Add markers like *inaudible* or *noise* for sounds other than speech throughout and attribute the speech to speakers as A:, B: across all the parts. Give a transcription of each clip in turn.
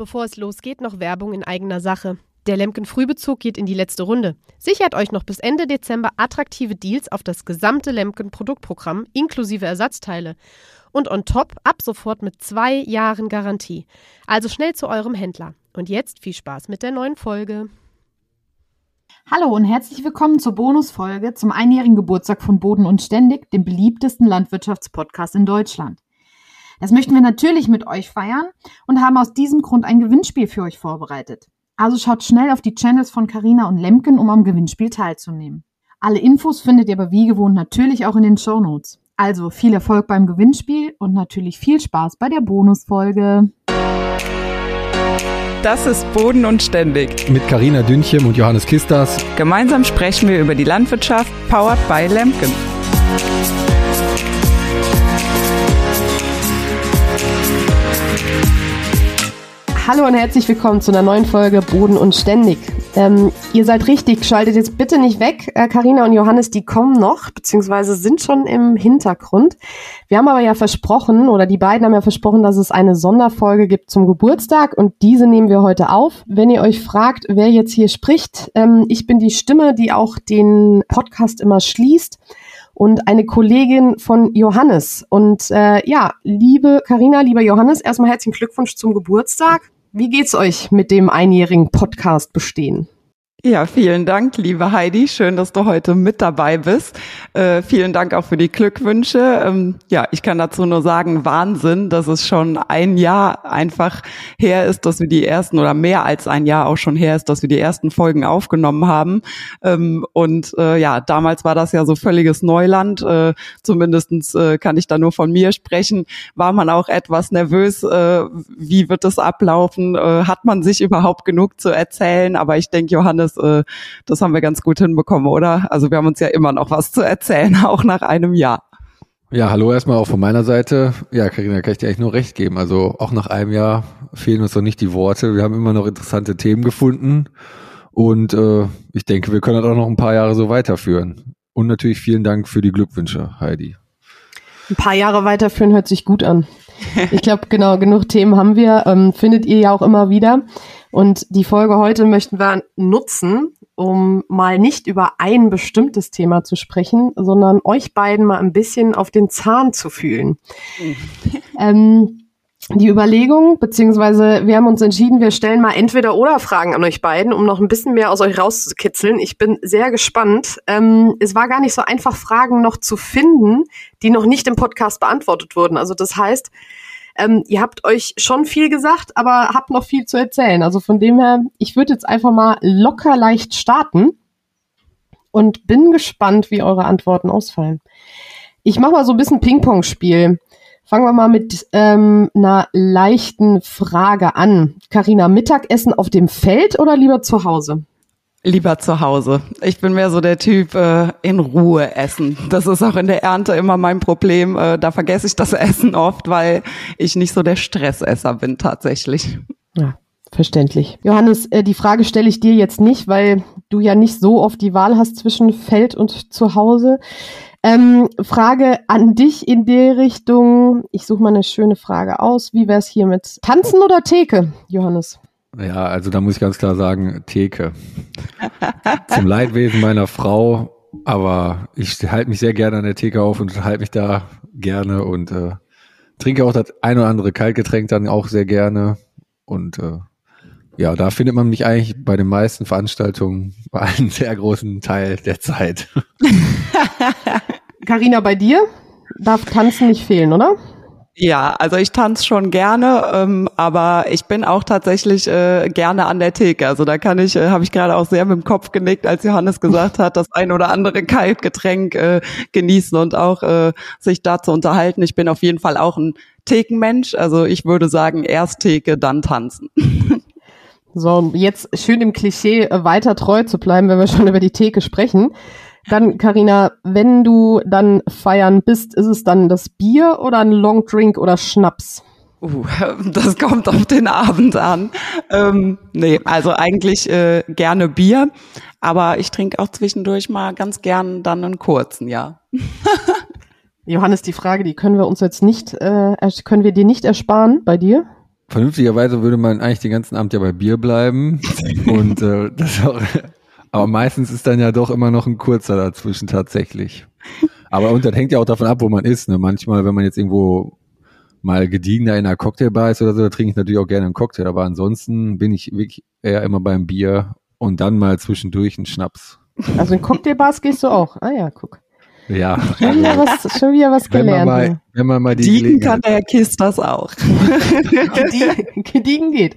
A: Bevor es losgeht, noch Werbung in eigener Sache. Der Lemken Frühbezug geht in die letzte Runde. Sichert euch noch bis Ende Dezember attraktive Deals auf das gesamte Lemken Produktprogramm inklusive Ersatzteile. Und on top ab sofort mit zwei Jahren Garantie. Also schnell zu eurem Händler. Und jetzt viel Spaß mit der neuen Folge.
B: Hallo und herzlich willkommen zur Bonusfolge zum einjährigen Geburtstag von Boden und Ständig, dem beliebtesten Landwirtschaftspodcast in Deutschland. Das möchten wir natürlich mit euch feiern und haben aus diesem Grund ein Gewinnspiel für euch vorbereitet. Also schaut schnell auf die Channels von Carina und Lemken, um am Gewinnspiel teilzunehmen. Alle Infos findet ihr aber wie gewohnt natürlich auch in den Show Notes. Also viel Erfolg beim Gewinnspiel und natürlich viel Spaß bei der Bonusfolge.
C: Das ist Boden und Ständig.
D: Mit Carina Dünchem und Johannes Kistas.
C: Gemeinsam sprechen wir über die Landwirtschaft, powered by Lemken.
A: Hallo und herzlich willkommen zu einer neuen Folge Boden und Ständig. Ähm, ihr seid richtig, schaltet jetzt bitte nicht weg. Karina äh, und Johannes, die kommen noch, beziehungsweise sind schon im Hintergrund. Wir haben aber ja versprochen, oder die beiden haben ja versprochen, dass es eine Sonderfolge gibt zum Geburtstag und diese nehmen wir heute auf. Wenn ihr euch fragt, wer jetzt hier spricht, ähm, ich bin die Stimme, die auch den Podcast immer schließt und eine Kollegin von Johannes. Und äh, ja, liebe Karina, lieber Johannes, erstmal herzlichen Glückwunsch zum Geburtstag. Wie geht's euch mit dem einjährigen Podcast bestehen?
C: Ja, vielen Dank, liebe Heidi. Schön, dass du heute mit dabei bist. Äh, vielen Dank auch für die Glückwünsche. Ähm, ja, ich kann dazu nur sagen, Wahnsinn, dass es schon ein Jahr einfach her ist, dass wir die ersten oder mehr als ein Jahr auch schon her ist, dass wir die ersten Folgen aufgenommen haben. Ähm, und äh, ja, damals war das ja so völliges Neuland. Äh, zumindestens äh, kann ich da nur von mir sprechen. War man auch etwas nervös, äh, wie wird es ablaufen? Äh, hat man sich überhaupt genug zu erzählen? Aber ich denke, Johannes, das, äh, das haben wir ganz gut hinbekommen, oder? Also wir haben uns ja immer noch was zu erzählen, *laughs* auch nach einem Jahr.
D: Ja, hallo erstmal auch von meiner Seite. Ja, Karina, kann ich dir eigentlich nur recht geben. Also auch nach einem Jahr fehlen uns noch nicht die Worte. Wir haben immer noch interessante Themen gefunden und äh, ich denke, wir können das auch noch ein paar Jahre so weiterführen. Und natürlich vielen Dank für die Glückwünsche, Heidi.
A: Ein paar Jahre weiterführen hört sich gut an. *laughs* Ich glaube, genau, genug Themen haben wir. Ähm, findet ihr ja auch immer wieder. Und die Folge heute möchten wir nutzen, um mal nicht über ein bestimmtes Thema zu sprechen, sondern euch beiden mal ein bisschen auf den Zahn zu fühlen. ähm, die Überlegung, beziehungsweise wir haben uns entschieden, wir stellen mal entweder oder Fragen an euch beiden, um noch ein bisschen mehr aus euch rauszukitzeln. Ich bin sehr gespannt. Ähm, es war gar nicht so einfach, Fragen noch zu finden, die noch nicht im Podcast beantwortet wurden. Also das heißt, ähm, ihr habt euch schon viel gesagt, aber habt noch viel zu erzählen. Also von dem her, ich würde jetzt einfach mal locker leicht starten und bin gespannt, wie eure Antworten ausfallen. Ich mache mal so ein bisschen Ping-Pong-Spiel. Fangen wir mal mit ähm, einer leichten Frage an. Karina, Mittagessen auf dem Feld oder lieber zu Hause?
C: Lieber zu Hause. Ich bin mehr so der Typ äh, in Ruhe essen. Das ist auch in der Ernte immer mein Problem. Äh, da vergesse ich das *laughs* Essen oft, weil ich nicht so der Stressesser bin tatsächlich.
A: Ja, verständlich. Johannes, äh, die Frage stelle ich dir jetzt nicht, weil du ja nicht so oft die Wahl hast zwischen Feld und zu Hause. Ähm, Frage an dich in der Richtung. Ich suche mal eine schöne Frage aus. Wie wäre es hier mit Tanzen oder Theke, Johannes?
D: Ja, also da muss ich ganz klar sagen, Theke. Zum Leidwesen meiner Frau, aber ich halte mich sehr gerne an der Theke auf und halte mich da gerne und äh, trinke auch das ein oder andere Kaltgetränk dann auch sehr gerne. Und äh, ja, da findet man mich eigentlich bei den meisten Veranstaltungen bei einem sehr großen Teil der Zeit. *laughs*
A: Karina, bei dir darf Tanzen nicht fehlen, oder?
C: Ja, also ich tanze schon gerne, ähm, aber ich bin auch tatsächlich äh, gerne an der Theke. Also da kann ich, äh, habe ich gerade auch sehr mit dem Kopf genickt, als Johannes gesagt hat, das ein oder andere Kaltgetränk äh, genießen und auch äh, sich da zu unterhalten. Ich bin auf jeden Fall auch ein Thekenmensch. Also ich würde sagen, erst Theke, dann tanzen.
A: So, jetzt schön im Klischee äh, weiter treu zu bleiben, wenn wir schon über die Theke sprechen. Dann, Karina, wenn du dann feiern bist, ist es dann das Bier oder ein Longdrink oder Schnaps?
C: Uh, *laughs* das kommt auf den Abend an. Ähm, nee, also eigentlich äh, gerne Bier, aber ich trinke auch zwischendurch mal ganz gern dann einen kurzen, ja. *laughs*
A: Johannes, die Frage, die können wir uns jetzt nicht, äh, können wir dir nicht ersparen bei dir?
D: vernünftigerweise würde man eigentlich den ganzen Abend ja bei Bier bleiben. *laughs* Und äh, das auch, aber meistens ist dann ja doch immer noch ein kurzer dazwischen tatsächlich. Aber und das hängt ja auch davon ab, wo man ist. Ne? Manchmal, wenn man jetzt irgendwo mal gediegener in einer Cocktailbar ist oder so, da trinke ich natürlich auch gerne einen Cocktail. Aber ansonsten bin ich wirklich eher immer beim Bier und dann mal zwischendurch einen Schnaps.
A: Also in Cocktailbars gehst du auch. Ah ja, guck.
D: Ja.
A: Schon wieder was, schon wieder was
D: Wenn man
A: gelernt.
D: mal, wenn man mal die
C: Diegen
D: Gelegenheit
C: kann der Kiss das auch.
A: Gediegen, *laughs* gediegen geht.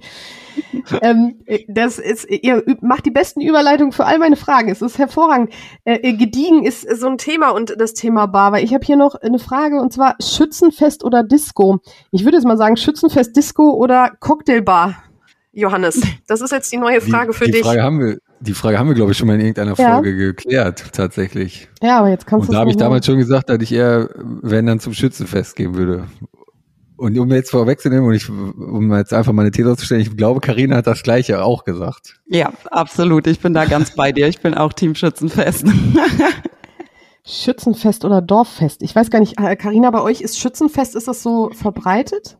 A: Ähm, das ist, ihr macht die besten Überleitungen für all meine Fragen. Es ist hervorragend. Äh, äh, gediegen ist so ein Thema und das Thema Bar, weil ich habe hier noch eine Frage und zwar Schützenfest oder Disco. Ich würde jetzt mal sagen Schützenfest, Disco oder Cocktailbar. Johannes, das ist jetzt die neue Frage
D: die,
A: für
D: die
A: dich.
D: Frage haben wir, die Frage haben wir, glaube ich, schon mal in irgendeiner
A: Ja.
D: Folge geklärt, tatsächlich.
A: ja, aber jetzt kannst
D: Und
A: du
D: da habe ich damals schon gesagt, dass ich eher, wenn dann zum Schützenfest gehen würde. Und um jetzt vorwegzunehmen und ich, um jetzt einfach meine These auszustellen, ich glaube, Karina hat das Gleiche auch gesagt.
C: Ja, absolut. Ich bin da ganz bei dir. Ich bin auch Team Schützenfest.
A: Schützenfest oder Dorffest. Ich weiß gar nicht, Karina, bei euch ist Schützenfest, ist das so verbreitet?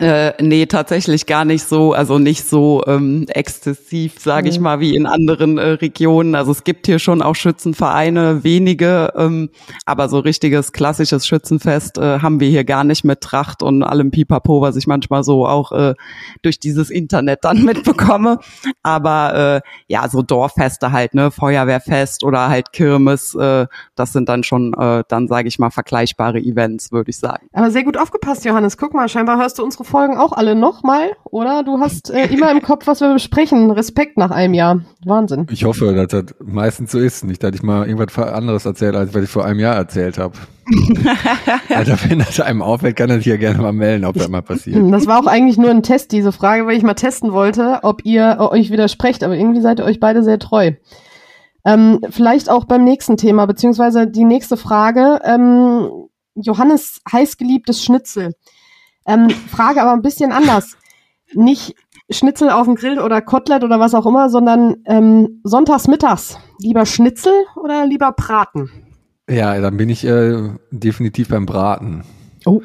C: Äh, nee, tatsächlich gar nicht so, also nicht so ähm, exzessiv, sage ich
A: Mhm.
C: mal, wie in anderen äh, Regionen. Also es gibt hier schon auch Schützenvereine, wenige, ähm, aber so richtiges klassisches Schützenfest äh, haben wir hier gar nicht mit Tracht und allem Pipapo, was ich manchmal so auch äh, durch dieses Internet dann *laughs* mitbekomme. Aber äh, ja, so Dorffeste halt, ne, Feuerwehrfest oder halt Kirmes, äh, das sind dann schon äh, dann, sage ich mal, vergleichbare Events, würde ich sagen.
A: Aber sehr gut aufgepasst, Johannes. Guck mal, scheinbar hörst du unsere Folgen auch alle nochmal, oder? Du hast äh, immer im Kopf, was wir besprechen. Respekt nach einem Jahr. Wahnsinn.
D: Ich hoffe, dass das meistens so ist. Nicht, dass ich mal irgendwas anderes erzähle, als was ich vor einem Jahr erzählt habe. *laughs* also wenn das einem auffällt, kann er sich ja gerne mal melden, ob das mal passiert.
A: Das war auch eigentlich nur ein Test, diese Frage, weil ich mal testen wollte, ob ihr äh, euch widersprecht. Aber irgendwie seid ihr euch beide sehr treu. Ähm, vielleicht auch beim nächsten Thema, beziehungsweise die nächste Frage. Ähm, Johannes heißgeliebtes Schnitzel. Ähm, Frage aber ein bisschen anders. Nicht Schnitzel auf dem Grill oder Kotelett oder was auch immer, sondern ähm, sonntags mittags. Lieber Schnitzel oder lieber Braten?
D: Ja, dann bin ich äh, definitiv beim Braten.
A: Oh.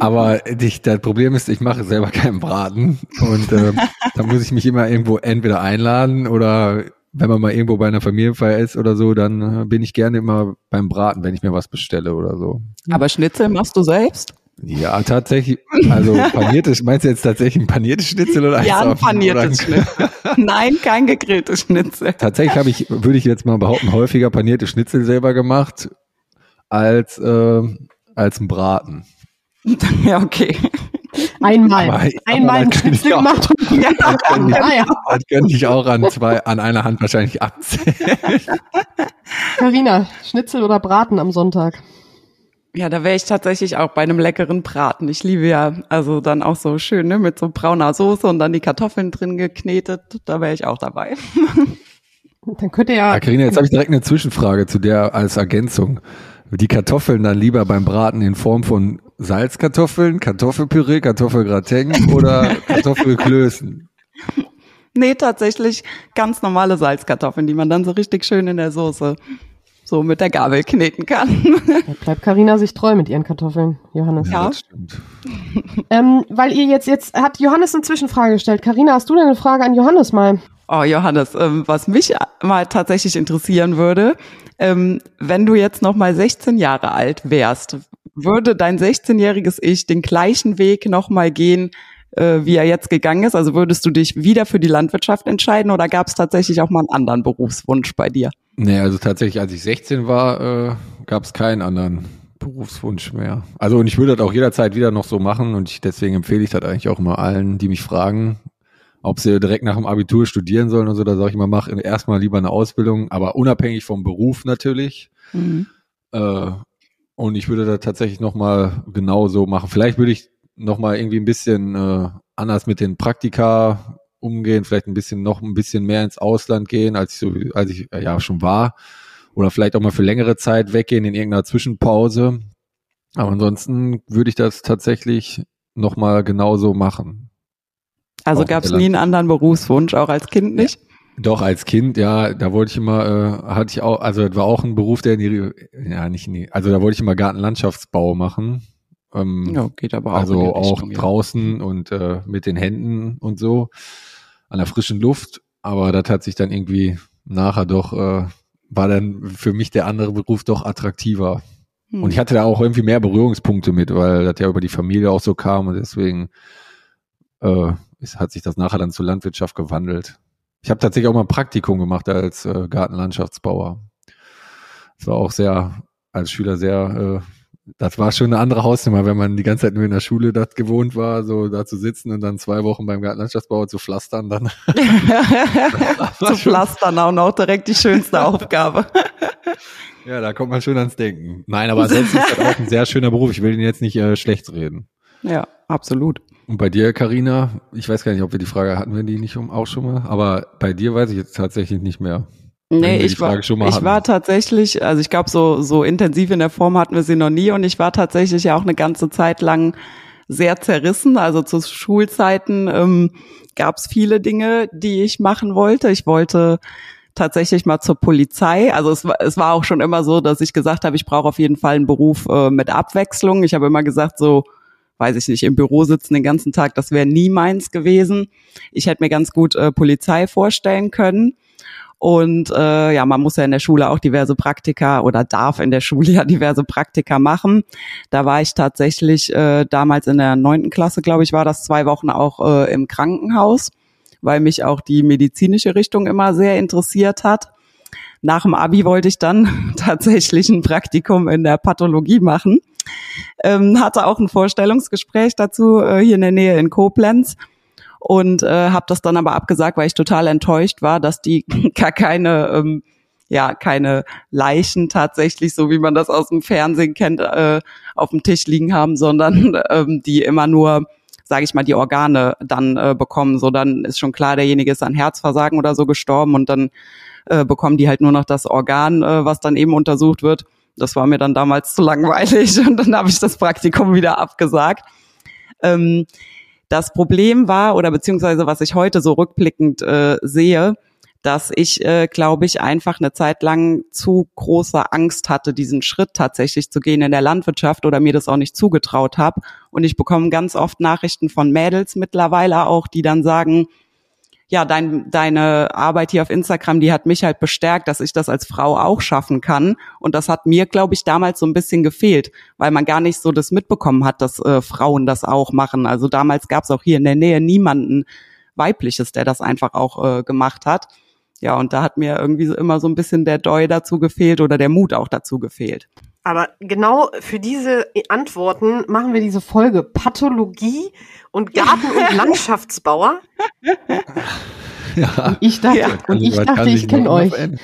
D: Aber dich, das Problem ist, ich mache selber keinen Braten und äh, da muss ich mich immer irgendwo entweder einladen oder wenn man mal irgendwo bei einer Familienfeier ist oder so, dann äh, bin ich gerne immer beim Braten, wenn ich mir was bestelle oder so.
C: Aber Schnitzel machst du selbst?
D: Ja, tatsächlich. Also *laughs* paniertes, meinst du jetzt tatsächlich ein paniertes Schnitzel oder
C: Ja, ein
D: auf-
C: paniertes
D: oder-
C: Schnitzel. *laughs* Nein, kein gegrilltes Schnitzel.
D: Tatsächlich habe ich, würde ich jetzt mal behaupten, häufiger panierte Schnitzel selber gemacht als äh, als ein Braten. *laughs*
C: Ja, okay.
A: Einmal.
D: Aber-
A: Einmal
D: aber
A: ein
D: das ich
A: Schnitzel gemacht. Und
D: kann ich-
A: ah, ja.
D: Das könnte ich auch an zwei, an einer Hand wahrscheinlich abzählen.
A: Carina, Schnitzel oder Braten am Sonntag?
C: Ja, da wäre ich tatsächlich auch bei einem leckeren Braten. Ich liebe ja, also dann auch so schön, ne, mit so brauner Soße und dann die Kartoffeln drin geknetet. Da wäre ich auch dabei. *laughs*
A: Dann könnt ihr ja.
D: Ja, Carina, jetzt habe ich direkt eine Zwischenfrage zu der als Ergänzung. Die Kartoffeln dann lieber beim Braten in Form von Salzkartoffeln, Kartoffelpüree, Kartoffelgratin oder *laughs* Kartoffelklößen?
C: Nee, tatsächlich ganz normale Salzkartoffeln, die man dann so richtig schön in der Soße so mit der Gabel kneten kann.
A: Da bleibt Carina sich treu mit ihren Kartoffeln, Johannes.
C: Ja.
D: das stimmt.
A: Ähm, weil ihr jetzt, jetzt hat Johannes eine Zwischenfrage gestellt. Carina, hast du denn eine Frage an Johannes mal?
C: Oh, Johannes, ähm, was mich mal tatsächlich interessieren würde, ähm, wenn du jetzt noch mal 16 Jahre alt wärst, würde dein 16-jähriges Ich den gleichen Weg noch mal gehen, äh, wie er jetzt gegangen ist? Also würdest du dich wieder für die Landwirtschaft entscheiden oder gab es tatsächlich auch mal einen anderen Berufswunsch bei dir?
D: Nee, also tatsächlich, als ich 16 war, äh, gab es keinen anderen Berufswunsch mehr. Also und ich würde das auch jederzeit wieder noch so machen und ich, deswegen empfehle ich das eigentlich auch immer allen, die mich fragen, ob sie direkt nach dem Abitur studieren sollen und so, da sage ich immer, mach erstmal lieber eine Ausbildung, aber unabhängig vom Beruf natürlich. Äh, und ich würde da tatsächlich nochmal genau so machen. Vielleicht würde ich nochmal irgendwie ein bisschen äh, anders mit den Praktika umgehen, vielleicht ein bisschen noch ein bisschen mehr ins Ausland gehen, als ich so, als ich äh, ja schon war. Oder vielleicht auch mal für längere Zeit weggehen in irgendeiner Zwischenpause. Aber ansonsten würde ich das tatsächlich nochmal genauso machen.
C: Also gab es nie einen anderen Berufswunsch, auch als Kind nicht?
D: Doch, als Kind, ja, da wollte ich immer, äh, hatte ich auch, also das war auch ein Beruf, der in die, ja, nicht in die, also da wollte ich immer Gartenlandschaftsbau machen. Ähm,
C: Ja, geht aber auch.
D: also auch
C: Richtung, ja.
D: draußen und äh, mit den Händen und so an der frischen Luft. Aber das hat sich dann irgendwie nachher doch, äh, war dann für mich der andere Beruf doch attraktiver.
C: Hm.
D: Und ich hatte da auch irgendwie mehr Berührungspunkte mit, weil das ja über die Familie auch so kam und deswegen äh, ist, hat sich das nachher dann zur Landwirtschaft gewandelt. Ich habe tatsächlich auch mal ein Praktikum gemacht als äh, Gartenlandschaftsbauer. Das war auch sehr, als Schüler sehr, äh, das war schon eine andere Hausnummer, wenn man die ganze Zeit nur in der Schule das gewohnt war, so da zu sitzen und dann zwei Wochen beim Gartenlandschaftsbauer zu pflastern, dann *laughs* *laughs*
C: Zu pflastern auch noch direkt die schönste *laughs* Aufgabe.
D: ja, da kommt man schon ans Denken. Nein, aber sonst ist das auch ein sehr schöner Beruf. Ich will ihn jetzt nicht äh, schlecht reden.
C: Ja, absolut.
D: Und bei dir, Karina, ich weiß gar nicht, ob wir die Frage hatten wir die nicht um, auch schon mal, aber bei dir weiß ich jetzt tatsächlich nicht mehr.
C: Nee, ich war, ich war tatsächlich, also ich glaube, so, so intensiv in der Form hatten wir sie noch nie und ich war tatsächlich ja auch eine ganze Zeit lang sehr zerrissen. Also zu Schulzeiten ähm, gab es viele Dinge, die ich machen wollte. Ich wollte tatsächlich mal zur Polizei. Also es war, es war auch schon immer so, dass ich gesagt habe, ich brauche auf jeden Fall einen Beruf äh, mit Abwechslung. Ich habe immer gesagt, so weiß ich nicht, im Büro sitzen den ganzen Tag, das wäre nie meins gewesen. Ich hätte mir ganz gut äh, Polizei vorstellen können. Und äh, ja, man muss ja in der Schule auch diverse Praktika oder darf in der Schule ja *laughs* diverse Praktika machen. Da war ich tatsächlich äh, damals in der neunten Klasse, glaube ich, war das zwei Wochen auch äh, im Krankenhaus, weil mich auch die medizinische Richtung immer sehr interessiert hat. Nach dem Abi wollte ich dann *laughs* tatsächlich ein Praktikum in der Pathologie machen. Ähm, hatte auch ein Vorstellungsgespräch dazu äh, hier in der Nähe in Koblenz und äh, habe das dann aber abgesagt, weil ich total enttäuscht war, dass die *laughs* gar keine ähm, ja keine Leichen tatsächlich, so wie man das aus dem Fernsehen kennt, äh, auf dem Tisch liegen haben, sondern *laughs* ähm, die immer nur sage ich mal, die Organe dann äh, bekommen. So, dann ist schon klar, derjenige ist an Herzversagen oder so gestorben und dann äh, bekommen die halt nur noch das Organ, äh, was dann eben untersucht wird. Das war mir dann damals zu langweilig *laughs* und dann habe ich das Praktikum wieder abgesagt. Ähm, das Problem war, oder beziehungsweise was ich heute so rückblickend äh, sehe, dass ich, äh, glaube ich, einfach eine Zeit lang zu große Angst hatte, diesen Schritt tatsächlich zu gehen in der Landwirtschaft oder mir das auch nicht zugetraut habe. Und ich bekomme ganz oft Nachrichten von Mädels mittlerweile auch, die dann sagen, ja, dein, deine Arbeit hier auf Instagram, die hat mich halt bestärkt, dass ich das als Frau auch schaffen kann. Und das hat mir, glaube ich, damals so ein bisschen gefehlt, weil man gar nicht so das mitbekommen hat, dass äh, Frauen das auch machen. Also damals gab es auch hier in der Nähe niemanden weibliches, der das einfach auch äh, gemacht hat. Ja, und da hat mir irgendwie so immer so ein bisschen der Doi dazu gefehlt oder der Mut auch dazu gefehlt.
A: Aber genau für diese Antworten machen wir diese Folge Pathologie und Garten- und *laughs* Landschaftsbauer.
D: Ja.
A: Ich dachte,
C: Ja.
A: und ich
D: Also, kann
A: dachte, ich kenne euch. Pathologie.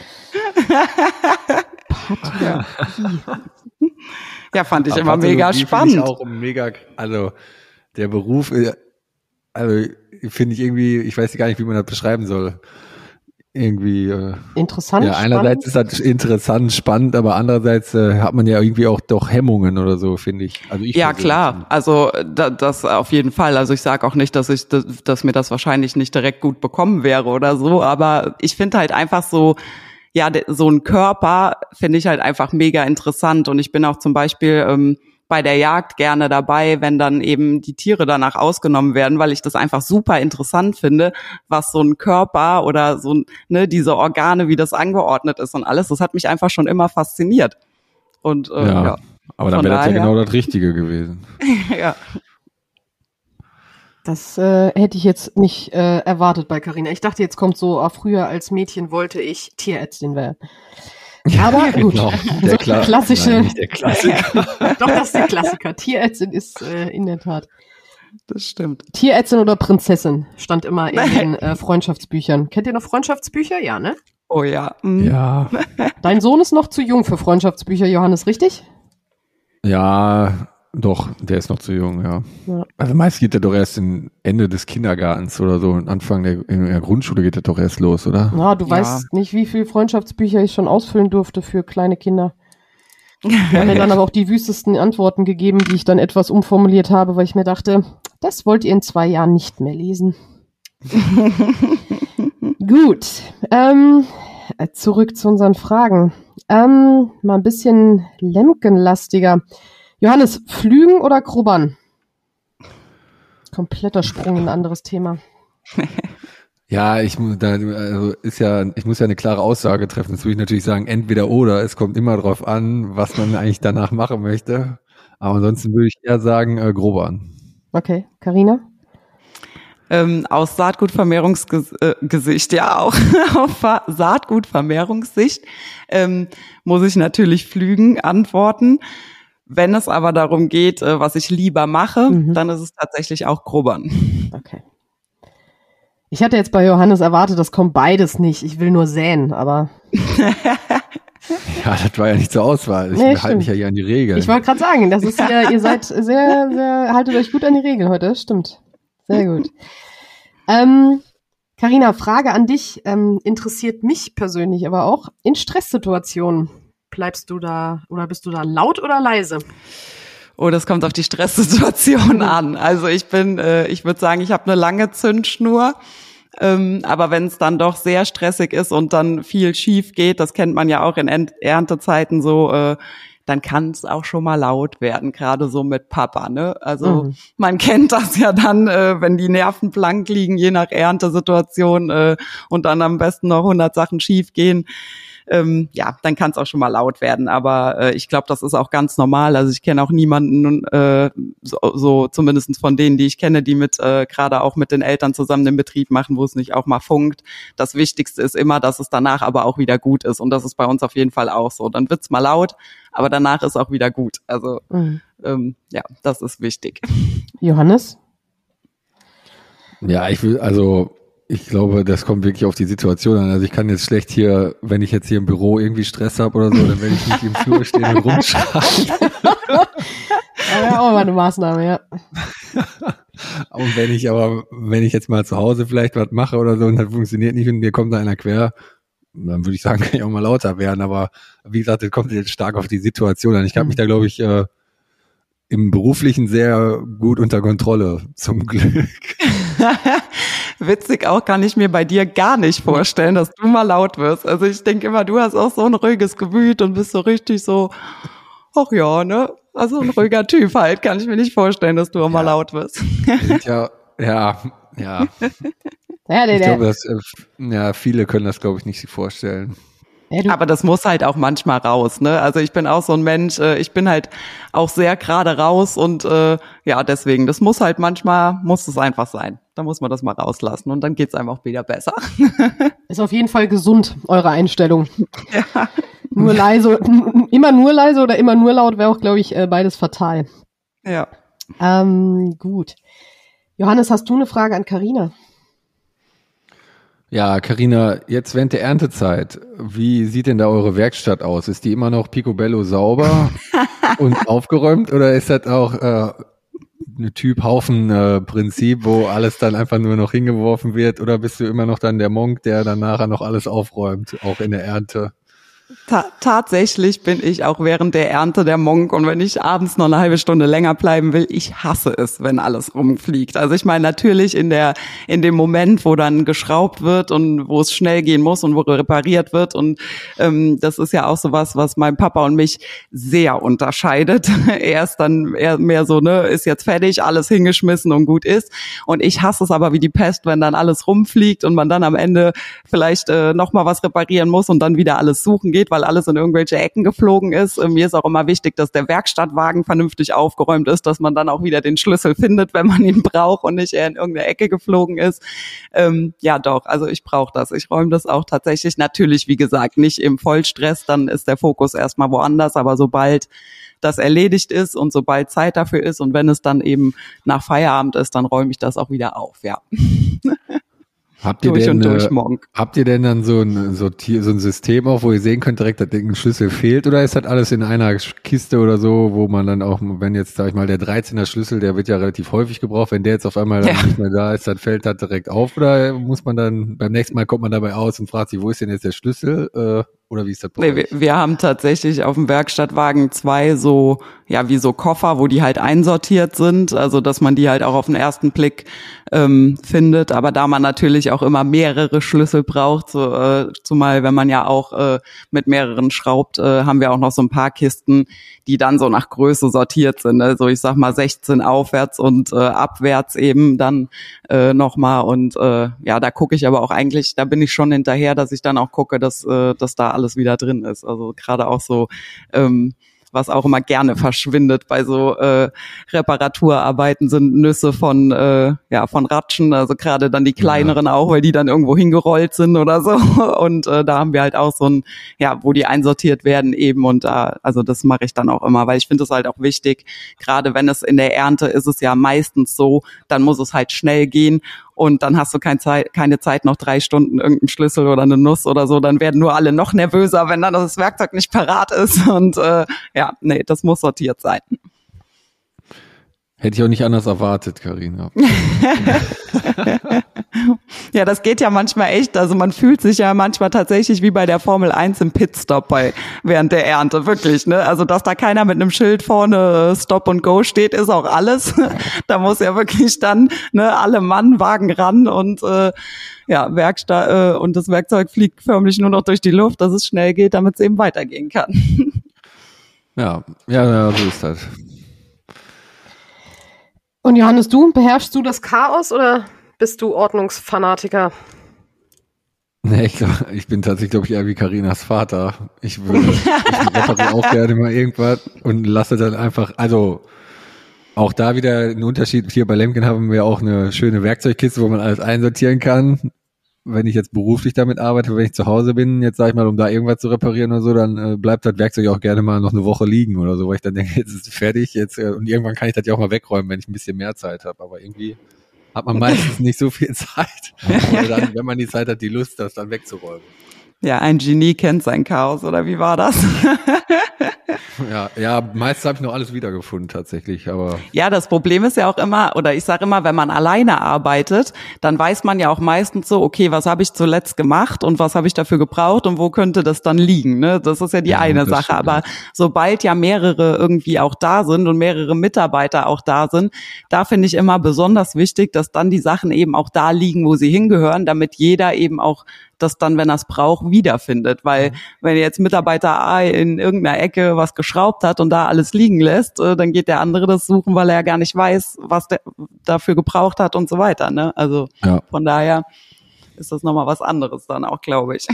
C: Ja, fand ich
D: Aber
C: immer mega spannend.
D: Ich auch mega, also der Beruf, äh, also finde ich irgendwie, ich weiß gar nicht, wie man das beschreiben soll. Irgendwie, äh,
A: Interessant.
D: ja, einerseits ist das interessant, spannend, aber andererseits äh, hat man ja irgendwie auch doch Hemmungen oder so, finde ich. Also ich
C: Ja, klar. Also da, das auf jeden Fall. Also ich sage auch nicht, dass ich, dass, dass mir das wahrscheinlich nicht direkt gut bekommen wäre oder so, aber ich finde halt einfach so, ja, so ein Körper finde ich halt einfach mega interessant und ich bin auch zum Beispiel ähm, bei der Jagd gerne dabei, wenn dann eben die Tiere danach ausgenommen werden, weil ich das einfach super interessant finde, was so ein Körper oder so ne, diese Organe, wie das angeordnet ist und alles. Das hat mich einfach schon immer fasziniert. Und äh,
D: Ja.
C: ja.
D: Aber dann wäre das ja genau das Richtige gewesen. *laughs*
C: ja.
A: Das äh, hätte ich jetzt nicht äh, erwartet bei Carina. Ich dachte, jetzt kommt so, ah, früher als Mädchen wollte ich Tierärztin werden. Aber gut.
D: Genau. Der
A: So
D: Kla
A: klassische-
D: Nein, der Klassiker. *laughs*
A: Doch, das ist der Klassiker. Tierärztin ist äh, in der Tat.
C: Das stimmt.
A: Tierärztin oder Prinzessin stand immer in den äh, Freundschaftsbüchern. Kennt ihr noch Freundschaftsbücher? Ja, ne?
C: Oh ja. mhm.
D: ja,
A: Dein Sohn ist noch zu jung für Freundschaftsbücher, Johannes, richtig?
D: ja, doch, der ist noch zu jung, ja.
A: Ja.
D: Also meist geht er doch erst in Ende des Kindergartens oder so und Anfang der, in der Grundschule geht er doch erst los, oder?
A: Na, du
C: Ja.
A: weißt nicht, wie viel Freundschaftsbücher ich schon ausfüllen durfte für kleine Kinder. *laughs* Ich habe mir dann aber auch die wüstesten Antworten gegeben, die ich dann etwas umformuliert habe, weil ich mir dachte, das wollt ihr in zwei Jahren nicht mehr lesen. *laughs* Gut, ähm, äh, zurück zu unseren Fragen. Ähm, mal ein bisschen Lemkenlastiger. Johannes, Flügen oder Grubbern? Kompletter Sprung in ein anderes Thema. *laughs*
D: Ja, ich muss da also ist ja, ich muss ja eine klare Aussage treffen. Das würde ich natürlich sagen, entweder oder. Es kommt immer drauf an, was man eigentlich danach machen möchte. Aber ansonsten würde ich eher sagen, äh, Grobern.
A: Okay, Karina?
C: Ähm, aus Saatgutvermehrungsgesicht, ja auch, *laughs* auf Saatgutvermehrungssicht ähm, muss ich natürlich Flügen antworten. Wenn es aber darum geht, äh, was ich lieber mache, mhm. dann ist es tatsächlich auch Grubbern.
A: Okay. Ich hatte jetzt bei Johannes erwartet, das kommt beides nicht. Ich will nur säen, aber. *laughs*
D: Ja, das war ja nicht zur Auswahl. Ich nee, halte mich ja hier an die Regeln.
A: Ich wollte gerade sagen, das ist ja, *laughs* ihr seid sehr, sehr, haltet euch gut an die Regeln heute, stimmt. Sehr gut. Ähm, Carina, Frage an dich, ähm, interessiert mich persönlich aber auch. In Stresssituationen, bleibst du da oder bist du da laut oder leise?
C: Oh, das kommt auf die Stresssituation an. Also ich bin, äh, ich würde sagen, ich habe eine lange Zündschnur. Ähm, aber wenn es dann doch sehr stressig ist und dann viel schief geht, das kennt man ja auch in Erntezeiten so, äh, dann kann es auch schon mal laut werden, gerade so mit Papa. Ne? Also mhm. man kennt das ja dann, äh, wenn die Nerven blank liegen, je nach Erntesituation äh, und dann am besten noch 100 Sachen schief gehen ähm, ja, dann kann es auch schon mal laut werden. Aber äh, ich glaube, das ist auch ganz normal. Also ich kenne auch niemanden, äh, so, so zumindest von denen, die ich kenne, die mit äh, gerade auch mit den Eltern zusammen den Betrieb machen, wo es nicht auch mal funkt. Das Wichtigste ist immer, dass es danach aber auch wieder gut ist. Und das ist bei uns auf jeden Fall auch so. Dann wird's mal laut, aber danach ist auch wieder gut. Also mhm. ähm, ja, das ist wichtig.
A: Johannes?
D: Ja, ich will, also ich glaube, das kommt wirklich auf die Situation an. Also ich kann jetzt schlecht hier, wenn ich jetzt hier im Büro irgendwie Stress habe oder so, dann werde ich nicht im Flur stehen und rumschreien. *laughs*
A: ja, auch mal eine Maßnahme, ja. *laughs*
D: und wenn ich aber, wenn ich jetzt mal zu Hause vielleicht was mache oder so und das funktioniert nicht und mir kommt da einer quer, dann würde ich sagen, *laughs* kann ich auch mal lauter werden. Aber wie gesagt, das kommt jetzt stark auf die Situation an. Ich habe mich da, glaube ich, äh, im Beruflichen sehr gut unter Kontrolle, zum Glück.
C: Witzig auch kann ich mir bei dir gar nicht vorstellen, dass du mal laut wirst. Also ich denke immer, du hast auch so ein ruhiges Gemüt und bist so richtig so, ach ja, ne? Also ein ruhiger Typ halt, kann ich mir nicht vorstellen, dass du auch mal laut wirst.
D: ja, ja, ja. ja ich glaube, dass, äh, ja, viele können das, glaube ich, nicht sich vorstellen.
C: Ja, Aber das muss halt auch manchmal raus, ne? Also ich bin auch so ein Mensch, äh, ich bin halt auch sehr gerade raus und äh, ja, deswegen, das muss halt manchmal, muss es einfach sein. Da muss man das mal rauslassen und dann geht's einem auch wieder besser. *laughs*
A: Ist auf jeden Fall gesund, eure Einstellung. *laughs* Ja. Nur leise, immer nur leise oder immer nur laut wäre auch, glaube ich, äh, beides fatal.
C: Ja.
A: Ähm, gut. Johannes, hast du eine Frage an Karina?
D: Ja, Karina, jetzt während der Erntezeit, wie sieht denn da eure Werkstatt aus? Ist die immer noch picobello sauber *laughs* und aufgeräumt oder ist das auch äh, eine Typ Haufen äh, Prinzip, wo alles dann einfach nur noch hingeworfen wird oder bist du immer noch dann der Monk, der dann nachher noch alles aufräumt, auch in der Ernte?
C: Ta tatsächlich bin ich auch während der Ernte der Monk und wenn ich abends noch eine halbe Stunde länger bleiben will, ich hasse es, wenn alles rumfliegt. Also ich meine natürlich in der in dem Moment, wo dann geschraubt wird und wo es schnell gehen muss und wo repariert wird und ähm, das ist ja auch so was, was mein Papa und mich sehr unterscheidet. *laughs* er ist dann eher mehr so ne, ist jetzt fertig, alles hingeschmissen und gut ist und ich hasse es aber wie die Pest, wenn dann alles rumfliegt und man dann am Ende vielleicht äh, noch mal was reparieren muss und dann wieder alles suchen geht geht, weil alles in irgendwelche Ecken geflogen ist. Mir ist auch immer wichtig, dass der Werkstattwagen vernünftig aufgeräumt ist, dass man dann auch wieder den Schlüssel findet, wenn man ihn braucht und nicht in irgendeine Ecke geflogen ist. Ähm, ja, doch, also ich brauche das. Ich räume das auch tatsächlich natürlich, wie gesagt, nicht im Vollstress, dann ist der Fokus erstmal woanders, aber sobald das erledigt ist und sobald Zeit dafür ist und wenn es dann eben nach Feierabend ist, dann räume ich das auch wieder auf, ja. *laughs*
D: Habt ihr, durch denn, durch, äh, habt ihr denn dann so ein, so, so ein System auch, wo ihr sehen könnt direkt, dass ein Schlüssel fehlt oder ist das alles in einer Kiste oder so, wo man dann auch, wenn jetzt, sag ich mal, der 13er Schlüssel, der wird ja relativ häufig gebraucht, wenn der jetzt auf einmal ja. nicht mehr da ist, dann fällt das direkt auf oder muss man dann, beim nächsten Mal kommt man dabei aus und fragt sich, wo ist denn jetzt der Schlüssel? Äh, oder wie ist das
C: nee, wir, wir, haben tatsächlich auf dem Werkstattwagen zwei so, ja, wie so Koffer, wo die halt einsortiert sind, also dass man die halt auch auf den ersten Blick ähm, findet. Aber da man natürlich auch immer mehrere Schlüssel braucht, so, äh, zumal wenn man ja auch äh, mit mehreren schraubt, äh, haben wir auch noch so ein paar Kisten, die dann so nach Größe sortiert sind. Also ich sag mal 16 aufwärts und äh, abwärts eben dann äh, nochmal. Und äh, ja, da gucke ich aber auch eigentlich, da bin ich schon hinterher, dass ich dann auch gucke, dass, äh, dass da alles wieder drin ist. Also gerade auch so ähm, was auch immer gerne verschwindet bei so äh, Reparaturarbeiten sind Nüsse von äh, ja von Ratschen, also gerade dann die kleineren ja. auch, weil die dann irgendwo hingerollt sind oder so *laughs* und äh, da haben wir halt auch so ein ja, wo die einsortiert werden eben und da also das mache ich dann auch immer, weil ich finde es halt auch wichtig, gerade wenn es in der Ernte ist es ja meistens so, dann muss es halt schnell gehen und dann hast du kein Zeit, keine Zeit, noch drei Stunden irgendeinen Schlüssel oder eine Nuss oder so, dann werden nur alle noch nervöser, wenn dann das Werkzeug nicht parat ist. Und äh, ja, nee, das muss sortiert sein.
D: Hätte ich auch nicht anders erwartet, Karina. *laughs*
C: ja, das geht ja manchmal echt. Also man fühlt sich ja manchmal tatsächlich wie bei der Formel 1 im Pitstop bei während der Ernte, wirklich. Ne? Also dass da keiner mit einem Schild vorne äh, Stop und Go steht, ist auch alles. *laughs* da muss ja wirklich dann ne, alle Mann Wagen ran und äh, ja Werkstatt äh, und das Werkzeug fliegt förmlich nur noch durch die Luft, dass es schnell geht, damit es eben weitergehen kann. *laughs*
D: ja, ja, ja, so ist das.
A: Und Johannes, du, beherrschst du das Chaos oder bist du Ordnungsfanatiker?
D: Nee, ich, glaub, ich bin tatsächlich, glaube ich, eher wie Karinas Vater. Ich würde auch gerne mal irgendwas und lasse dann einfach, also auch da wieder ein Unterschied. Hier bei Lemken haben wir auch eine schöne Werkzeugkiste, wo man alles einsortieren kann wenn ich jetzt beruflich damit arbeite, wenn ich zu Hause bin, jetzt sag ich mal, um da irgendwas zu reparieren oder so, dann äh, bleibt das Werkzeug auch gerne mal noch eine Woche liegen oder so, weil ich dann denke, *laughs* jetzt ist es fertig, jetzt äh, und irgendwann kann ich das ja auch mal wegräumen, wenn ich ein bisschen mehr Zeit habe. Aber irgendwie hat man *laughs* meistens nicht so viel Zeit. *laughs* Dann, wenn man die Zeit hat, die Lust, das dann wegzuräumen.
C: Ja, ein Genie kennt sein Chaos, oder wie war das? *laughs*
D: ja, ja, meistens habe ich noch alles wiedergefunden tatsächlich, aber.
C: Ja, das Problem ist ja auch immer, oder ich sage immer, wenn man alleine arbeitet, dann weiß man ja auch meistens so, okay, was habe ich zuletzt gemacht und was habe ich dafür gebraucht und wo könnte das dann liegen? Ne? Das ist ja die ja, eine Sache. Stimmt, aber sobald ja mehrere irgendwie auch da sind und mehrere Mitarbeiter auch da sind, da finde ich immer besonders wichtig, dass dann die Sachen eben auch da liegen, wo sie hingehören, damit jeder eben auch das dann, wenn er es braucht, wiederfindet. Weil wenn jetzt Mitarbeiter A in irgendeiner Ecke was geschraubt hat und da alles liegen lässt, äh, dann geht der andere das suchen, weil er ja gar nicht weiß, was der dafür gebraucht hat und so weiter. Ne? Also ja. von daher ist das nochmal was anderes dann auch, glaube ich.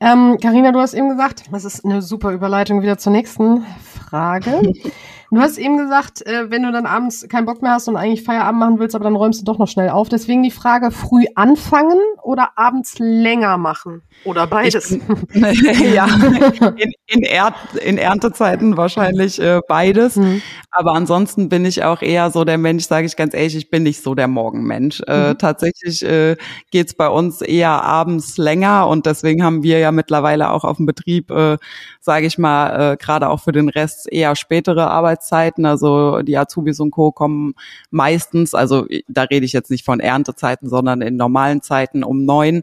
A: Ähm, Carina, du hast eben gesagt, das ist eine super Überleitung wieder zur nächsten Frage. *laughs* Du hast eben gesagt, äh, wenn du dann abends keinen Bock mehr hast und eigentlich Feierabend machen willst, aber dann räumst du doch noch schnell auf. Deswegen die Frage, früh anfangen oder abends länger machen? Oder beides? *laughs*
C: ja, in, in, er in Erntezeiten wahrscheinlich äh, beides. Mhm. Aber ansonsten bin ich auch eher so der Mensch, sage ich ganz ehrlich, ich bin nicht so der Morgenmensch. Äh, mhm. Tatsächlich äh, geht bei uns eher abends länger und deswegen haben wir ja mittlerweile auch auf dem Betrieb, äh, sage ich mal, äh, gerade auch für den Rest eher spätere Arbeitszeiten. Also die Azubis und Co. kommen meistens, also da rede ich jetzt nicht von Erntezeiten, sondern in normalen Zeiten um neun,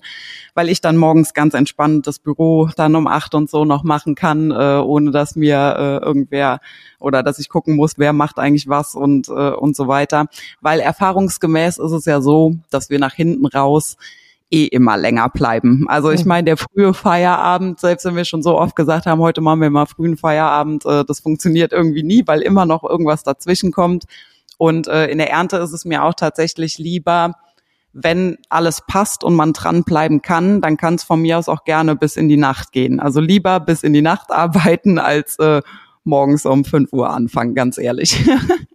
C: weil ich dann morgens ganz entspannt das Büro dann um acht und so noch machen kann, äh, ohne dass mir äh, irgendwer oder dass ich gucken muss, wer macht eigentlich was und, äh, und so weiter. Weil erfahrungsgemäß ist es ja so, dass wir nach hinten raus eh immer länger bleiben. Also ich meine, der frühe Feierabend, selbst wenn wir schon so oft gesagt haben, heute machen wir mal frühen Feierabend, äh, das funktioniert irgendwie nie, weil immer noch irgendwas dazwischen kommt. Und äh, in der Ernte ist es mir auch tatsächlich lieber, wenn alles passt und man dranbleiben kann, dann kann es von mir aus auch gerne bis in die Nacht gehen. Also lieber bis in die Nacht *laughs* arbeiten, als äh, morgens um 5 Uhr anfangen, ganz ehrlich.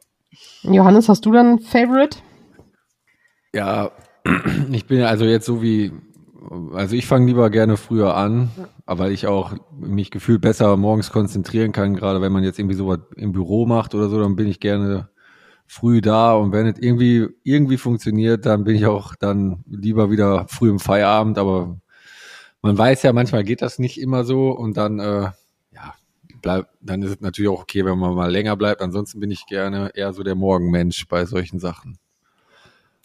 C: *laughs*
A: Johannes, hast du dann Favorite?
D: Ja, *clears throat* ich bin also jetzt so wie, also ich fange lieber gerne früher an, weil ich auch mich gefühlt besser morgens konzentrieren kann, gerade wenn man jetzt irgendwie sowas im Büro macht oder so, dann bin ich gerne früh da und wenn es irgendwie irgendwie funktioniert, dann bin ich auch dann lieber wieder früh im Feierabend, aber man weiß ja, manchmal geht das nicht immer so und dann äh, ja, bleib, dann ist es natürlich auch okay, wenn man mal länger bleibt. Ansonsten bin ich gerne eher so der Morgenmensch bei solchen Sachen.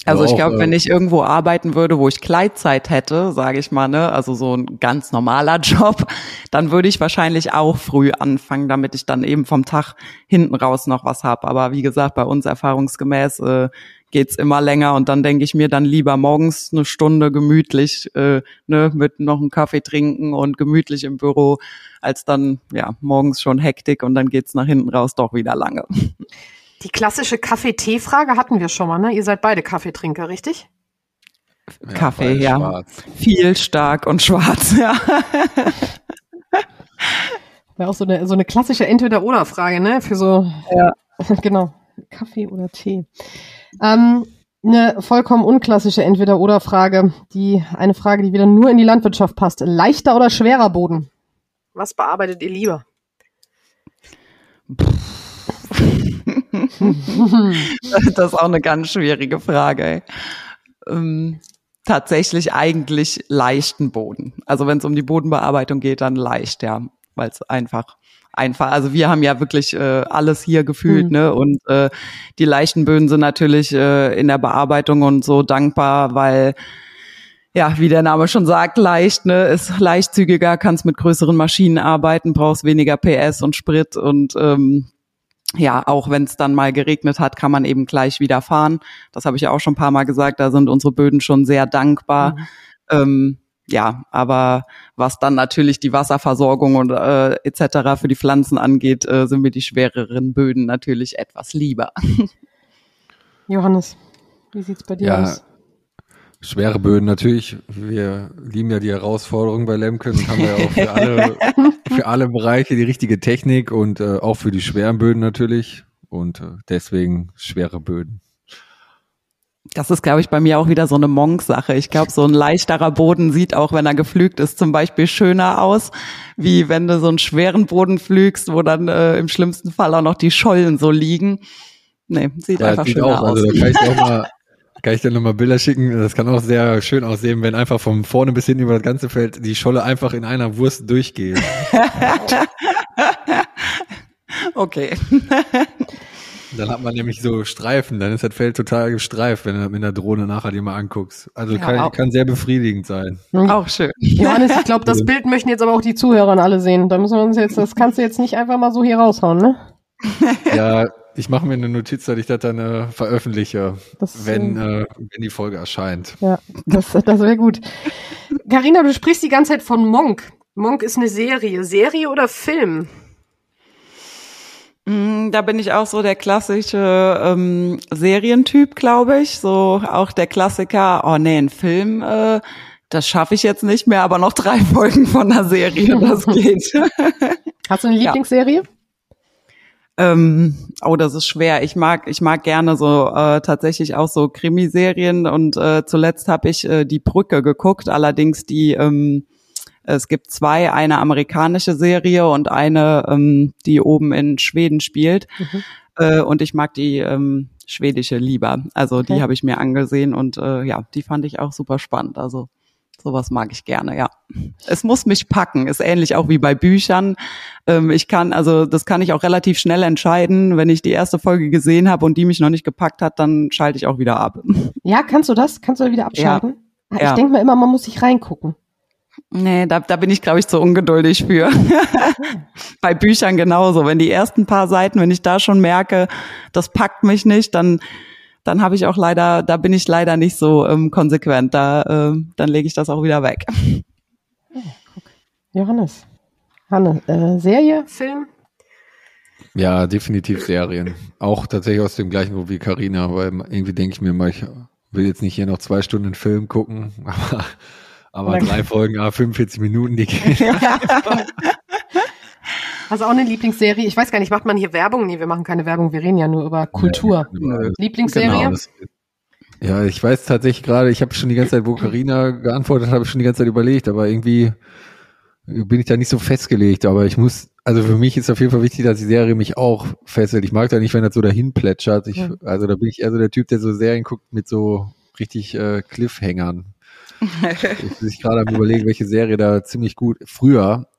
C: Also ich glaube, wenn äh, ich irgendwo arbeiten würde, wo ich Kleidzeit hätte, sage ich mal, ne, also so ein ganz normaler *laughs* Job, dann würde ich wahrscheinlich auch früh anfangen, damit ich dann eben vom Tag hinten raus noch was habe. Aber wie gesagt, bei uns erfahrungsgemäß äh, geht's immer länger und dann denke ich mir dann lieber morgens eine Stunde gemütlich, äh, ne, mit noch einem Kaffee trinken und gemütlich im Büro, als dann ja morgens schon Hektik und dann geht's nach hinten raus doch wieder lange. *laughs*
A: Die klassische Kaffee-Tee-Frage hatten wir schon mal, ne? Ihr seid beide Kaffeetrinker, richtig?
C: Ja, Kaffee, ja. Schwarz. Viel stark und schwarz, ja. *laughs*
A: Wäre auch so eine, so eine klassische Entweder-Oder-Frage, ne? Für so, ja. *laughs* genau, Kaffee oder Tee. Ähm, eine vollkommen unklassische Entweder-Oder-Frage. Die, eine Frage, die wieder nur in die Landwirtschaft passt. Leichter oder schwerer Boden? Was bearbeitet ihr lieber? *laughs*
C: das ist auch eine ganz schwierige Frage. Ähm, tatsächlich eigentlich leichten Boden. Also wenn es um die Bodenbearbeitung geht, dann leicht, ja, weil es einfach einfach. Also wir haben ja wirklich äh, alles hier gefühlt, mhm. ne? Und äh, die leichten Böden sind natürlich äh, in der Bearbeitung und so dankbar, weil ja, wie der Name schon sagt, leicht, ne, ist leichtzügiger, kannst mit größeren Maschinen arbeiten, brauchst weniger PS und Sprit und ähm, ja, auch wenn es dann mal geregnet hat, kann man eben gleich wieder fahren. Das habe ich ja auch schon ein paar Mal gesagt, da sind unsere Böden schon sehr dankbar. Mhm. Ähm, ja, aber was dann natürlich die Wasserversorgung und äh, etc. für die Pflanzen angeht, äh, sind mir die schwereren Böden natürlich etwas lieber. *laughs*
A: Johannes, wie sieht's bei dir ja, aus?
D: Schwere Böden natürlich. Wir lieben ja die Herausforderungen bei Lemken und haben ja auch für alle, *laughs* für alle Bereiche die richtige Technik und äh, auch für die schweren Böden natürlich. Und äh, deswegen schwere Böden.
C: Das ist, glaube ich, bei mir auch wieder so eine Monk-Sache. Ich glaube, so ein leichterer Boden sieht auch, wenn er geflügt ist, zum Beispiel schöner aus, wie wenn du so einen schweren Boden flügst, wo dann äh, im schlimmsten Fall auch noch die Schollen so liegen. Nee, sieht Aber einfach schöner auch, also aus.
D: Also da kann ich auch mal kann ich dir nochmal Bilder schicken? Das kann auch sehr schön aussehen, wenn einfach von vorne bis hinten über das ganze Feld die Scholle einfach in einer Wurst durchgeht. *laughs*
C: okay. *laughs*
D: Dann hat man nämlich so Streifen, dann ist das Feld total gestreift, wenn du mit der Drohne nachher dir mal anguckst. Also ja, kann, kann sehr befriedigend sein.
C: Mhm. Auch schön.
A: Johannes, ich glaube, das Bild möchten jetzt aber auch die Zuhörer alle sehen. Da müssen wir uns jetzt, das kannst du jetzt nicht einfach mal so hier raushauen, ne?
D: Ja, ich mache mir eine Notiz, dass ich das dann äh, veröffentliche, das, wenn, äh, wenn die Folge erscheint.
A: Ja, das, das wäre gut. Carina, du sprichst die ganze Zeit von Monk. Monk ist eine Serie. Serie oder Film?
C: Mm, da bin ich auch so der klassische ähm, Serientyp, glaube ich. So auch der Klassiker, oh nee, ein Film, äh, das schaffe ich jetzt nicht mehr, aber noch drei *laughs* Folgen von einer Serie, das *laughs* geht.
A: Hast du eine Lieblingsserie? Ja.
C: Ähm, oh, das ist schwer. Ich mag, ich mag gerne so äh, tatsächlich auch so Krimiserien und äh, zuletzt habe ich äh, die Brücke geguckt. Allerdings die, ähm, es gibt zwei, eine amerikanische Serie und eine, ähm, die oben in Schweden spielt. Mhm. Äh, und ich mag die ähm, schwedische lieber. Also okay. die habe ich mir angesehen und äh, ja, die fand ich auch super spannend. Also Sowas mag ich gerne, ja. Es muss mich packen, ist ähnlich auch wie bei Büchern. Ähm, ich kann, also das kann ich auch relativ schnell entscheiden. Wenn ich die erste Folge gesehen habe und die mich noch nicht gepackt hat, dann schalte ich auch wieder ab. *laughs*
A: Ja, kannst du das? Kannst du wieder abschalten? Ja. Ich ja. denke mal immer, man muss sich reingucken.
C: Nee, da, da bin ich, glaube ich, zu ungeduldig für. *laughs* Bei Büchern genauso. Wenn die ersten paar Seiten, wenn ich da schon merke, das packt mich nicht, dann dann habe ich auch leider, da bin ich leider nicht so ähm, konsequent. Da, äh, dann lege ich das auch wieder weg.
A: Oh, Johannes. Hanne, äh, Serie, Film?
D: Ja, definitiv Serien. Auch tatsächlich aus dem gleichen Grund wie Carina, weil irgendwie denke ich mir mal, ich will jetzt nicht hier noch zwei Stunden Film gucken, *laughs* aber, aber drei Folgen, ah, 45 Minuten, die *laughs* gehen. *laughs*
A: Hast du auch eine Lieblingsserie? Ich weiß gar nicht, macht man hier Werbung? Nee, wir machen keine Werbung, wir reden ja nur über Kultur. Ja, Lieblingsserie? Genau, das,
D: ja, ich weiß tatsächlich gerade, ich habe schon die ganze Zeit, wo Carina geantwortet hat, habe ich schon die ganze Zeit überlegt, aber irgendwie bin ich da nicht so festgelegt. Aber ich muss, also für mich ist auf jeden Fall wichtig, dass die Serie mich auch fesselt. Ich mag da nicht, wenn das so dahin plätschert. Ich, ja. Also da bin ich eher so der Typ, der so Serien guckt mit so richtig äh, Cliffhängern. *laughs* ich bin gerade am überlegen, welche Serie da ziemlich gut früher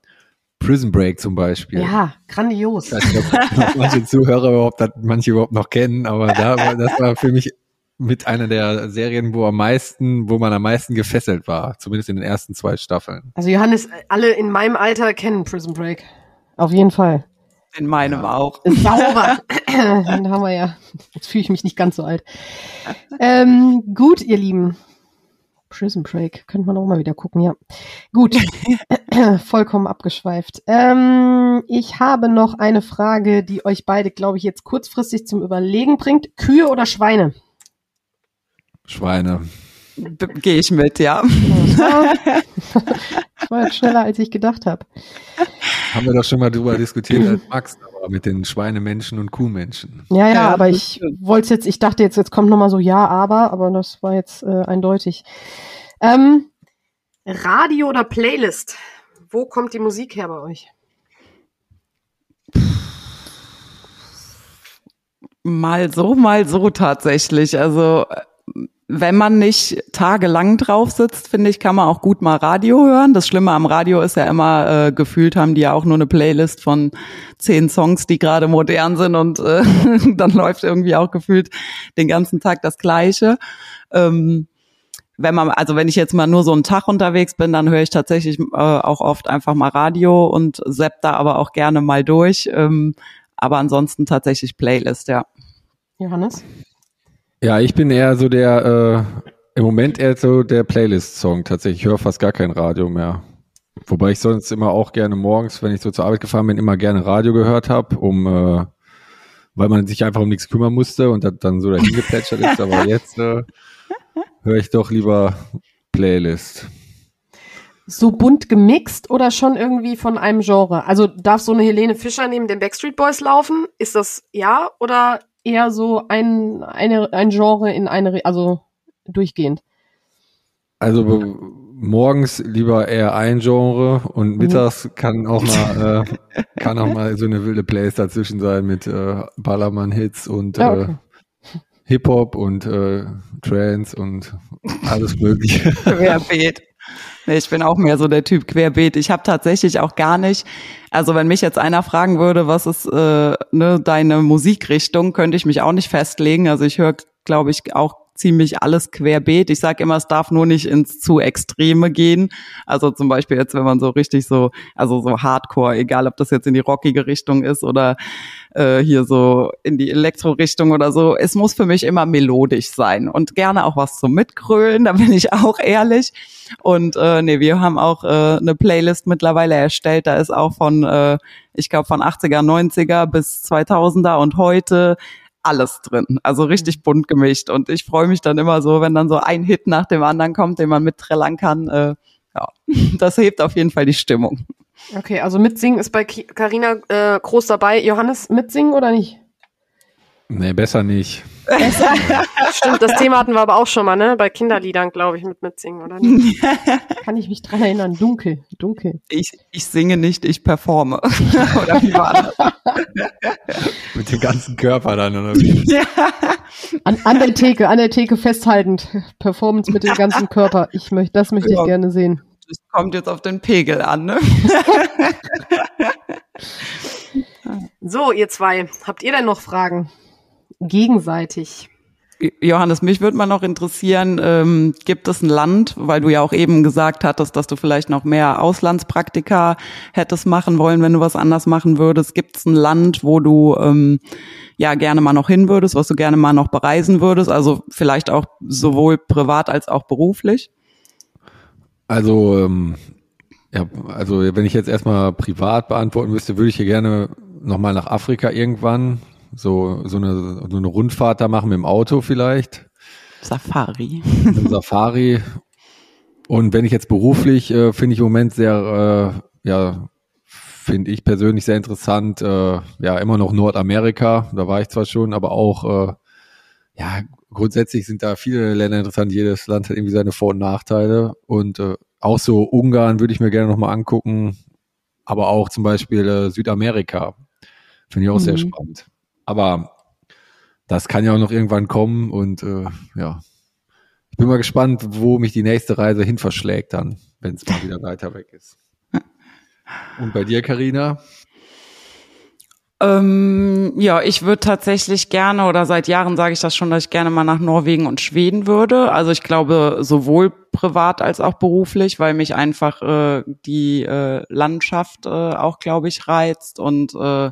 D: Prison Break zum Beispiel.
A: Ja, grandios.
D: Ich weiß ob manche Zuhörer überhaupt, das manche überhaupt noch kennen, aber da war, das war für mich mit einer der Serien, wo am meisten, wo man am meisten gefesselt war, zumindest in den ersten zwei Staffeln.
A: Also Johannes, alle in meinem Alter kennen Prison Break. Auf jeden Fall.
C: In meinem ja. auch.
A: Sauber. *laughs* Dann haben wir ja. Jetzt fühle ich mich nicht ganz so alt. Ähm, gut, ihr Lieben. Prison Break. Könnte man auch mal wieder gucken, ja. Gut. *laughs* Vollkommen abgeschweift. Ähm, ich habe noch eine Frage, die euch beide, glaube ich, jetzt kurzfristig zum Überlegen bringt. Kühe oder Schweine?
D: Schweine.
C: Gehe ich mit, ja. *laughs*
A: Das war jetzt schneller, als ich gedacht habe.
D: Haben wir doch schon mal drüber diskutiert, Max, aber mit den Schweinemenschen und Kuhmenschen.
A: Ja, ja, aber ich wollte jetzt, ich dachte jetzt, jetzt kommt nochmal so ja, aber, aber das war jetzt äh, eindeutig. Ähm, Radio oder Playlist? Wo kommt die Musik her bei euch?
C: Mal so, mal so tatsächlich. Also wenn man nicht tagelang drauf sitzt, finde ich, kann man auch gut mal Radio hören. Das Schlimme am Radio ist ja immer, äh, gefühlt haben die ja auch nur eine Playlist von zehn Songs, die gerade modern sind und äh, *laughs* dann läuft irgendwie auch gefühlt den ganzen Tag das Gleiche. Ähm, wenn man, also wenn ich jetzt mal nur so einen Tag unterwegs bin, dann höre ich tatsächlich äh, auch oft einfach mal Radio und sepp da aber auch gerne mal durch. Ähm, aber ansonsten tatsächlich Playlist, ja.
A: Johannes?
D: Ja, ich bin eher so der, äh, im Moment eher so der Playlist-Song tatsächlich. Ich höre fast gar kein Radio mehr. Wobei ich sonst immer auch gerne morgens, wenn ich so zur Arbeit gefahren bin, immer gerne Radio gehört habe, um äh, weil man sich einfach um nichts kümmern musste und das dann so dahin geplätschert ist. Aber *laughs* jetzt äh, höre ich doch lieber Playlist.
A: So bunt gemixt oder schon irgendwie von einem Genre? Also darf so eine Helene Fischer neben den Backstreet Boys laufen? Ist das ja oder eher so ein, eine, ein Genre in eine, also durchgehend?
D: Also morgens lieber eher ein Genre und mhm. mittags kann auch *laughs* mal äh, kann auch mal so eine wilde Plays dazwischen sein mit äh, Ballermann-Hits und ja, okay. äh, Hip-Hop und äh, Trance und alles mögliche. *laughs*
C: Querbeet. Nee, ich bin auch mehr so der Typ Querbeet. Ich habe tatsächlich auch gar nicht, also wenn mich jetzt einer fragen würde, was ist äh, ne, deine Musikrichtung, könnte ich mich auch nicht festlegen. Also ich höre, glaube ich, auch ziemlich alles querbeet. Ich sage immer, es darf nur nicht ins zu Extreme gehen. Also zum Beispiel jetzt, wenn man so richtig so, also so Hardcore, egal ob das jetzt in die rockige Richtung ist oder äh, hier so in die Elektro-Richtung oder so, es muss für mich immer melodisch sein und gerne auch was zum Mitgrölen, da bin ich auch ehrlich. Und äh, nee, wir haben auch äh, eine Playlist mittlerweile erstellt, da ist auch von, äh, ich glaube von 80er, 90er bis 2000er und heute alles drin. Also richtig bunt gemischt. Und ich freue mich dann immer so, wenn dann so ein Hit nach dem anderen kommt, den man mitträllern kann. Äh, ja, *laughs* das hebt auf jeden Fall die Stimmung.
A: Okay, also mitsingen ist bei Carina äh, groß dabei. Johannes, mitsingen oder nicht?
D: Nee, besser nicht. *laughs*
A: Stimmt, das Thema hatten wir aber auch schon mal, ne? Bei Kinderliedern, glaube ich, mit mitsingen, oder nicht? *laughs* Kann ich mich dran erinnern. Dunkel, dunkel.
C: Ich, ich singe nicht, ich performe. *laughs* oder wie war
D: das? mit dem ganzen Körper dann, oder wie? Ja.
A: An, an der Theke, an der Theke festhaltend. Performance mit dem ganzen Körper. Ich möchte, das möchte ja. ich gerne sehen.
C: Das kommt jetzt auf den Pegel an, ne? *laughs*
A: so, ihr zwei, habt ihr denn noch Fragen? gegenseitig.
C: Johannes, mich würde mal noch interessieren, ähm, gibt es ein Land, weil du ja auch eben gesagt hattest, dass du vielleicht noch mehr Auslandspraktika hättest machen wollen, wenn du was anders machen würdest. Gibt es ein Land, wo du ähm, ja gerne mal noch hin würdest, was du gerne mal noch bereisen würdest? Also vielleicht auch sowohl privat als auch beruflich?
D: Also, ähm, ja, also wenn ich jetzt erstmal privat beantworten müsste, würde ich hier gerne nochmal nach Afrika irgendwann so, so, eine, so eine Rundfahrt da machen mit dem Auto vielleicht.
C: Safari.
D: Safari. Und wenn ich jetzt beruflich, äh, finde ich im Moment sehr, äh, ja, finde ich persönlich sehr interessant, äh, ja, immer noch Nordamerika, da war ich zwar schon, aber auch, äh, ja, grundsätzlich sind da viele Länder interessant, jedes Land hat irgendwie seine Vor- und Nachteile und äh, auch so Ungarn würde ich mir gerne nochmal angucken, aber auch zum Beispiel äh, Südamerika, finde ich auch mhm. sehr spannend. Aber das kann ja auch noch irgendwann kommen und äh, ja, ich bin mal gespannt, wo mich die nächste Reise hin verschlägt dann, wenn es mal wieder weiter weg ist. Und bei dir, Karina?
C: Ähm, ja, ich würde tatsächlich gerne oder seit Jahren sage ich das schon, dass ich gerne mal nach Norwegen und Schweden würde. Also ich glaube sowohl privat als auch beruflich, weil mich einfach äh, die äh, Landschaft äh, auch, glaube ich, reizt und äh,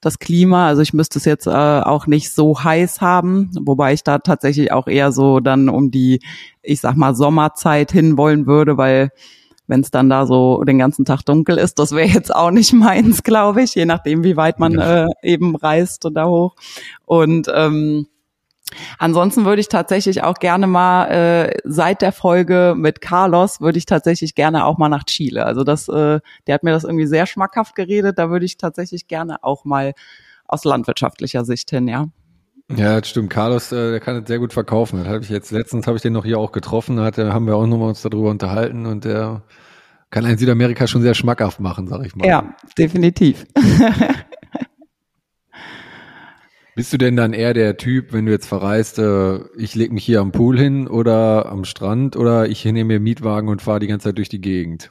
C: das Klima. Also ich müsste es jetzt äh, auch nicht so heiß haben, wobei ich da tatsächlich auch eher so dann um die, ich sag mal, Sommerzeit hinwollen würde, weil wenn es dann da so den ganzen Tag dunkel ist, das wäre jetzt auch nicht *laughs* meins, glaube ich, je nachdem, wie weit man ja. äh, eben reist und da hoch. Und ähm, Ansonsten würde ich tatsächlich auch gerne mal äh, seit der Folge mit Carlos würde ich tatsächlich gerne auch mal nach Chile. Also das, äh, der hat mir das irgendwie sehr schmackhaft geredet. Da würde ich tatsächlich gerne auch mal aus landwirtschaftlicher Sicht hin, ja.
D: Ja, das stimmt. Carlos, äh, der kann das sehr gut verkaufen. Das habe ich jetzt letztens habe ich den noch hier auch getroffen. Da hat, haben wir auch nochmal uns darüber unterhalten und der kann ein Südamerika schon sehr schmackhaft machen, sag ich mal.
C: Ja, definitiv. *laughs*
D: Bist du denn dann eher der Typ, wenn du jetzt verreist, äh, ich leg mich hier am Pool hin oder am Strand oder ich nehme mir Mietwagen und fahre die ganze Zeit durch die Gegend?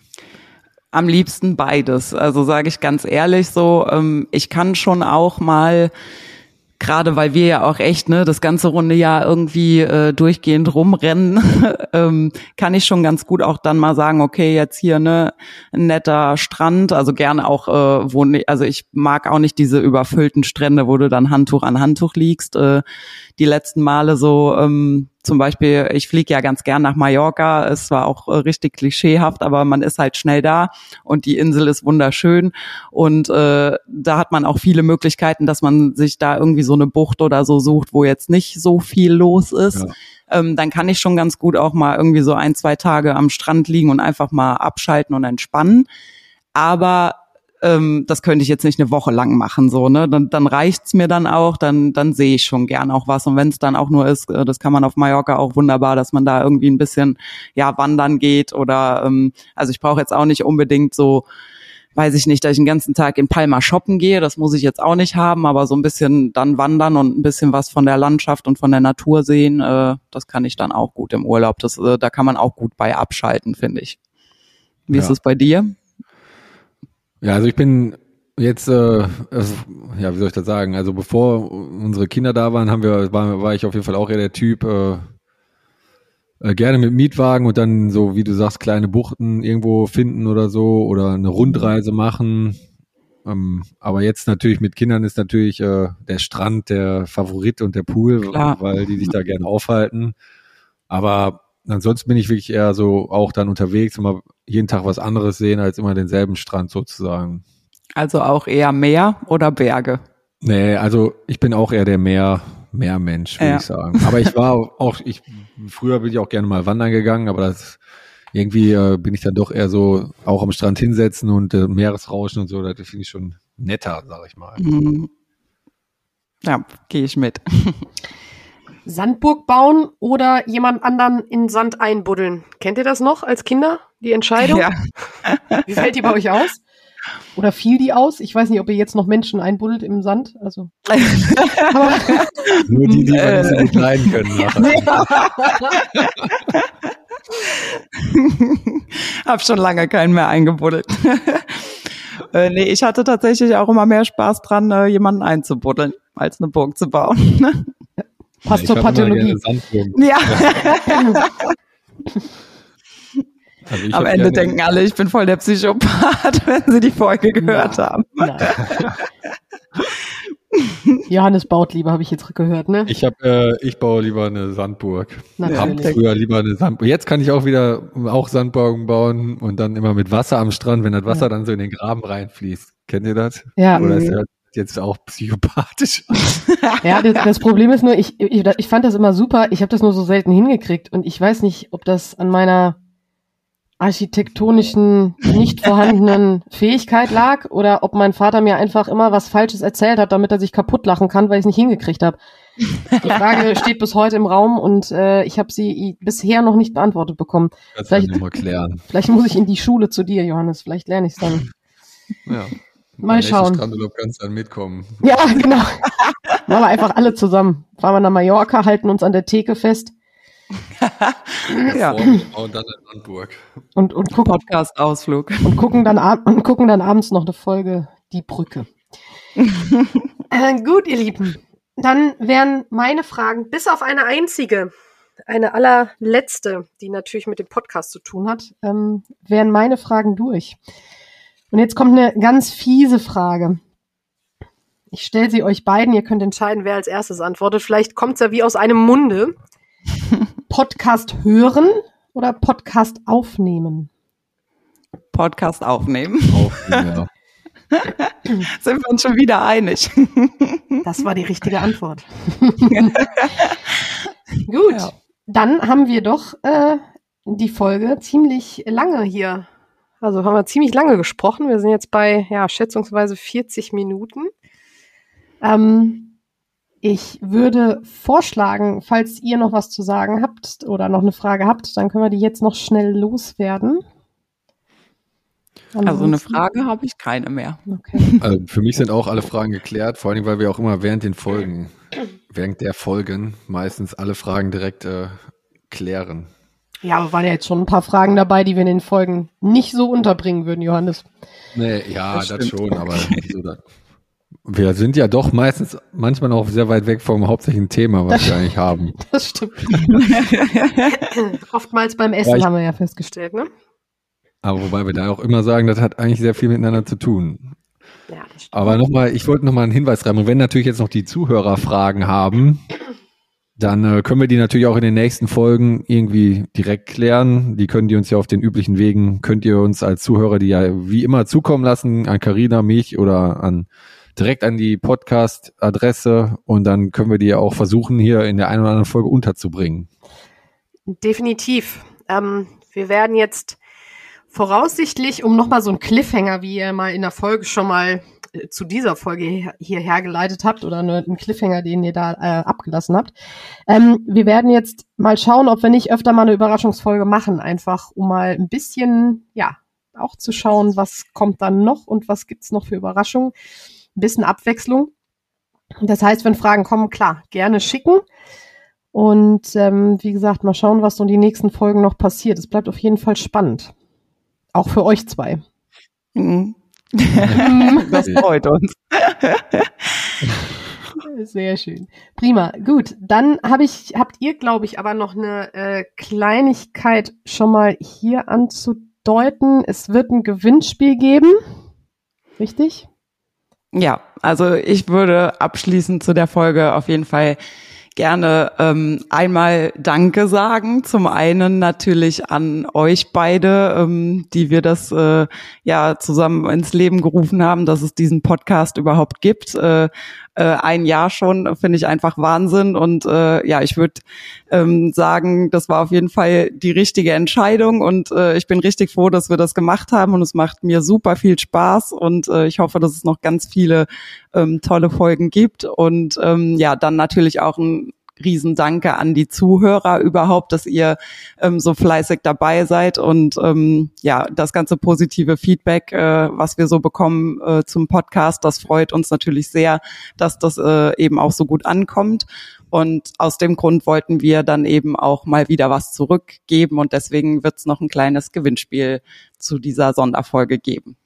C: Am liebsten beides. Also sage ich ganz ehrlich so, ähm, ich kann schon auch mal gerade weil wir ja auch echt ne das ganze runde Jahr irgendwie äh, durchgehend rumrennen, *laughs* ähm, kann ich schon ganz gut auch dann mal sagen, okay, jetzt hier ne ein netter Strand, also gerne auch äh, wo ne, also ich mag auch nicht diese überfüllten Strände, wo du dann Handtuch an Handtuch liegst. Äh, die letzten Male so ähm, zum Beispiel, ich fliege ja ganz gern nach Mallorca. Es war auch äh, richtig klischeehaft, aber man ist halt schnell da und die Insel ist wunderschön. Und äh, da hat man auch viele Möglichkeiten, dass man sich da irgendwie so eine Bucht oder so sucht, wo jetzt nicht so viel los ist. Ja. Ähm, dann kann ich schon ganz gut auch mal irgendwie so ein, zwei Tage am Strand liegen und einfach mal abschalten und entspannen. Aber ähm, das könnte ich jetzt nicht eine Woche lang machen, so, ne? Dann, dann reicht's mir dann auch, dann, dann sehe ich schon gern auch was. Und wenn es dann auch nur ist, äh, das kann man auf Mallorca auch wunderbar, dass man da irgendwie ein bisschen ja wandern geht oder ähm, also ich brauche jetzt auch nicht unbedingt so weiß ich nicht, dass ich den ganzen Tag in Palma shoppen gehe, das muss ich jetzt auch nicht haben, aber so ein bisschen dann wandern und ein bisschen was von der Landschaft und von der Natur sehen, äh, das kann ich dann auch gut im Urlaub. Das, äh, da kann man auch gut bei abschalten, finde ich. Wie ja. ist es bei dir?
D: Ja, also ich bin jetzt, äh, also, ja, wie soll ich das sagen? Also bevor unsere Kinder da waren, haben wir, war, war ich auf jeden Fall auch eher der Typ, äh, äh, gerne mit Mietwagen und dann so, wie du sagst, kleine Buchten irgendwo finden oder so oder eine Rundreise machen. Ähm, aber jetzt natürlich mit Kindern ist natürlich äh, der Strand der Favorit und der Pool, Klar. weil die sich da gerne aufhalten. Aber ansonsten bin ich wirklich eher so auch dann unterwegs, immer jeden Tag was anderes sehen, als immer denselben Strand sozusagen.
C: Also auch eher Meer oder Berge?
D: Nee, also ich bin auch eher der Meer, Meermensch, würde ja. ich sagen. Aber ich war auch, ich, früher bin ich auch gerne mal wandern gegangen, aber das irgendwie äh, bin ich dann doch eher so auch am Strand hinsetzen und äh, Meeresrauschen und so, das finde ich schon netter, sag ich mal. Mhm.
C: Ja, gehe ich mit. *laughs*
A: Sandburg bauen oder jemand anderen in Sand einbuddeln. Kennt ihr das noch als Kinder, die Entscheidung? Ja. Wie fällt die bei euch aus? Oder fiel die aus? Ich weiß nicht, ob ihr jetzt noch Menschen einbuddelt im Sand. Also. *laughs*
D: Nur die, die wir nicht so gut leiden können. *laughs* *laughs*
C: Hab schon lange keinen mehr eingebuddelt. äh, nee, ich hatte tatsächlich auch immer mehr Spaß dran, äh, jemanden einzubuddeln, als eine Burg zu bauen.
A: Passt ja, zur Pathologie.
C: Ja. *laughs* Also Am Ende denken alle, ich bin voll der Psychopath, *laughs* wenn sie die Folge gehört haben. *laughs*
A: Johannes baut lieber, habe ich jetzt gehört, ne?
D: Ich habe, äh, ich baue lieber eine Sandburg. Natürlich. Hab früher lieber eine Sandburg. Jetzt kann ich auch wieder auch Sandburgen bauen und dann immer mit Wasser am Strand, wenn das Wasser ja. dann so in den Graben reinfließt. Kennt ihr das?
A: Ja.
D: Oder ist das jetzt auch psychopathisch. *laughs*
A: ja, das, das, Problem ist nur, ich, ich, ich fand das immer super, ich habe das nur so selten hingekriegt und ich weiß nicht, ob das an meiner architektonischen, nicht vorhandenen *laughs* Fähigkeit lag oder ob mein Vater mir einfach immer was Falsches erzählt hat, damit er sich kaputt lachen kann, weil ich es nicht hingekriegt habe. Die Frage *laughs* steht bis heute im Raum und äh, ich habe sie bisher noch nicht beantwortet bekommen.
D: Das vielleicht, mal klären.
A: vielleicht muss ich in die Schule zu dir, Johannes. Vielleicht lerne ich es dann.
D: Ja.
A: Mal schauen.
D: Strandurlaub kannst dann mitkommen.
A: Ja, *laughs* genau. Machen wir einfach alle zusammen. Fahren wir nach Mallorca, halten uns an der Theke fest. *laughs*
C: ja.
D: Und dann in Hamburg.
A: Und, und gucken,
C: Podcast-Ausflug.
A: Und gucken, dann, und gucken dann abends noch eine Folge Die Brücke. *laughs* äh, gut, ihr Lieben. Dann wären meine Fragen bis auf eine einzige, eine allerletzte, die natürlich mit dem Podcast zu tun hat, ähm, wären meine Fragen durch. Und jetzt kommt eine ganz fiese Frage. Ich stelle sie euch beiden, ihr könnt entscheiden, wer als erstes antwortet. Vielleicht kommt es ja wie aus einem Munde. *laughs* Podcast hören oder Podcast aufnehmen?
C: Podcast aufnehmen.
D: Aufnehmen, ja. *laughs*
C: Sind wir uns schon wieder einig. *laughs*
A: Das war die richtige Antwort. Gut, ja. dann haben wir doch äh, die Folge ziemlich lange hier. Also haben wir ziemlich lange gesprochen. Wir sind jetzt bei ja schätzungsweise 40 Minuten. Ähm, ich würde vorschlagen, falls ihr noch was zu sagen habt oder noch eine Frage habt, dann können wir die jetzt noch schnell loswerden.
C: Ansonsten? Also eine Frage habe ich keine mehr.
D: Okay. *laughs* Also für mich sind auch alle Fragen geklärt, vor allem weil wir auch immer während den Folgen, während der Folgen meistens alle Fragen direkt äh, klären.
A: Ja, aber waren ja jetzt schon ein paar Fragen dabei, die wir in den Folgen nicht so unterbringen würden, Johannes.
D: Nee, ja, das, das schon, aber wir sind ja doch meistens manchmal auch sehr weit weg vom hauptsächlichen Thema, was das, wir *laughs* eigentlich haben.
A: Das stimmt. *laughs* Oftmals beim Essen ich, haben wir ja festgestellt, ne?
D: Aber wobei wir da auch immer sagen, das hat eigentlich sehr viel miteinander zu tun. Ja, das stimmt. Aber nochmal, ich wollte nochmal einen Hinweis rein. Und wenn natürlich jetzt noch die Zuhörer Fragen haben, dann äh, können wir die natürlich auch in den nächsten Folgen irgendwie direkt klären. Die können die uns ja auf den üblichen Wegen, könnt ihr uns als Zuhörer die ja wie immer zukommen lassen, an Carina, mich oder an direkt an die Podcast-Adresse und dann können wir die ja auch versuchen, hier in der einen oder anderen Folge unterzubringen.
A: Definitiv. Ähm, wir werden jetzt voraussichtlich, um nochmal so einen Cliffhanger, wie ihr mal in der Folge schon mal zu dieser Folge hierher geleitet habt oder einen Cliffhanger, den ihr da äh, abgelassen habt. Ähm, wir werden jetzt mal schauen, ob wir nicht öfter mal eine Überraschungsfolge machen, einfach um mal ein bisschen, ja, auch zu schauen, was kommt dann noch und was gibt's noch für Überraschungen. Ein bisschen Abwechslung. Das heißt, wenn Fragen kommen, klar, gerne schicken. Und ähm, wie gesagt, mal schauen, was so in den nächsten Folgen noch passiert. Es bleibt auf jeden Fall spannend. Auch für euch zwei. Mhm. *laughs*
C: das freut uns. *laughs*
A: Sehr schön. Prima. Gut, dann hab ich, habt ihr, glaube ich, aber noch eine äh, Kleinigkeit schon mal hier anzudeuten. Es wird ein Gewinnspiel geben. Richtig?
C: Ja, also ich würde abschließend zu der Folge auf jeden Fall gerne ähm, einmal Danke sagen. Zum einen natürlich an euch beide, ähm, die wir das äh, ja zusammen ins Leben gerufen haben, dass es diesen Podcast überhaupt gibt. Äh, äh, ein Jahr schon, finde ich einfach Wahnsinn. Und äh, ja, ich würde ähm, sagen, das war auf jeden Fall die richtige Entscheidung. Und äh, ich bin richtig froh, dass wir das gemacht haben. Und es macht mir super viel Spaß. Und äh, ich hoffe, dass es noch ganz viele ähm, tolle Folgen gibt. Und ähm, ja, dann natürlich auch ein Riesendanke an die Zuhörer überhaupt, dass ihr ähm, so fleißig dabei seid und ähm, ja, das ganze positive Feedback, äh, was wir so bekommen äh, zum Podcast, das freut uns natürlich sehr, dass das äh, eben auch so gut ankommt. Und aus dem Grund wollten wir dann eben auch mal wieder was zurückgeben und deswegen wird es noch ein kleines Gewinnspiel zu dieser Sonderfolge geben.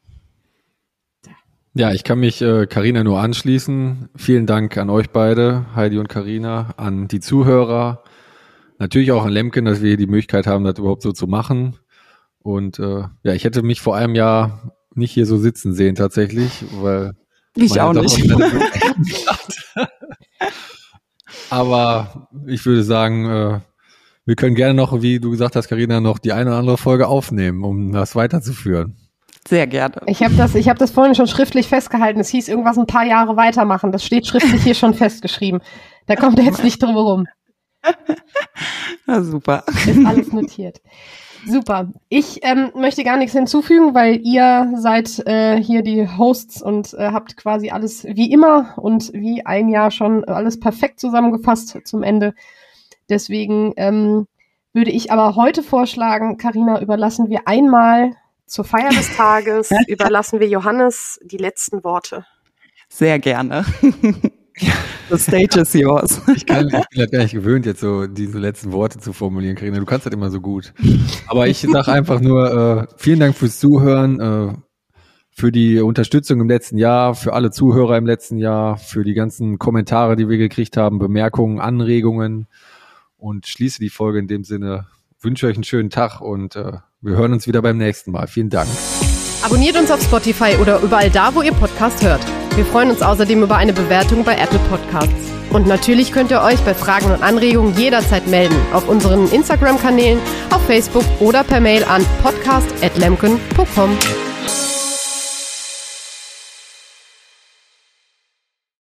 D: Ja, ich kann mich Karina äh, nur anschließen. Vielen Dank an euch beide, Heidi und Karina, an die Zuhörer, natürlich auch an Lemken, dass wir die Möglichkeit haben, das überhaupt so zu machen. Und äh, ja, ich hätte mich vor einem Jahr nicht hier so sitzen sehen tatsächlich, weil
C: ich auch nicht. *laughs*
D: Aber ich würde sagen, äh, wir können gerne noch, wie du gesagt hast, Karina, noch die eine oder andere Folge aufnehmen, um das weiterzuführen.
C: Sehr gerne.
A: Ich habe das, ich habe das vorhin schon schriftlich festgehalten. Es hieß irgendwas ein paar Jahre weitermachen. Das steht schriftlich hier schon festgeschrieben. Da kommt er jetzt nicht drum herum. *laughs*
C: Na super.
A: Ist alles notiert. Super. Ich ähm, möchte gar nichts hinzufügen, weil ihr seid äh, hier die Hosts und äh, habt quasi alles wie immer und wie ein Jahr schon alles perfekt zusammengefasst zum Ende. Deswegen ähm, würde ich aber heute vorschlagen, Karina, überlassen wir einmal zur Feier des Tages *laughs* überlassen wir Johannes die letzten Worte.
C: Sehr gerne. *laughs* The stage is yours.
D: Ich, kann, ich bin halt gar nicht gewöhnt, jetzt so diese letzten Worte zu formulieren, Karina. Du kannst das immer so gut. Aber ich sage einfach nur, äh, vielen Dank fürs Zuhören. Äh, für die Unterstützung im letzten Jahr, für alle Zuhörer im letzten Jahr, für die ganzen Kommentare, die wir gekriegt haben, Bemerkungen, Anregungen und schließe die Folge in dem Sinne. Wünsche euch einen schönen Tag und äh, wir hören uns wieder beim nächsten Mal. Vielen Dank.
A: Abonniert uns auf Spotify oder überall da, wo ihr Podcast hört. Wir freuen uns außerdem über eine Bewertung bei Apple Podcasts. Und natürlich könnt ihr euch bei Fragen und Anregungen jederzeit melden auf unseren Instagram-Kanälen, auf Facebook oder per Mail an podcast.lemken.com.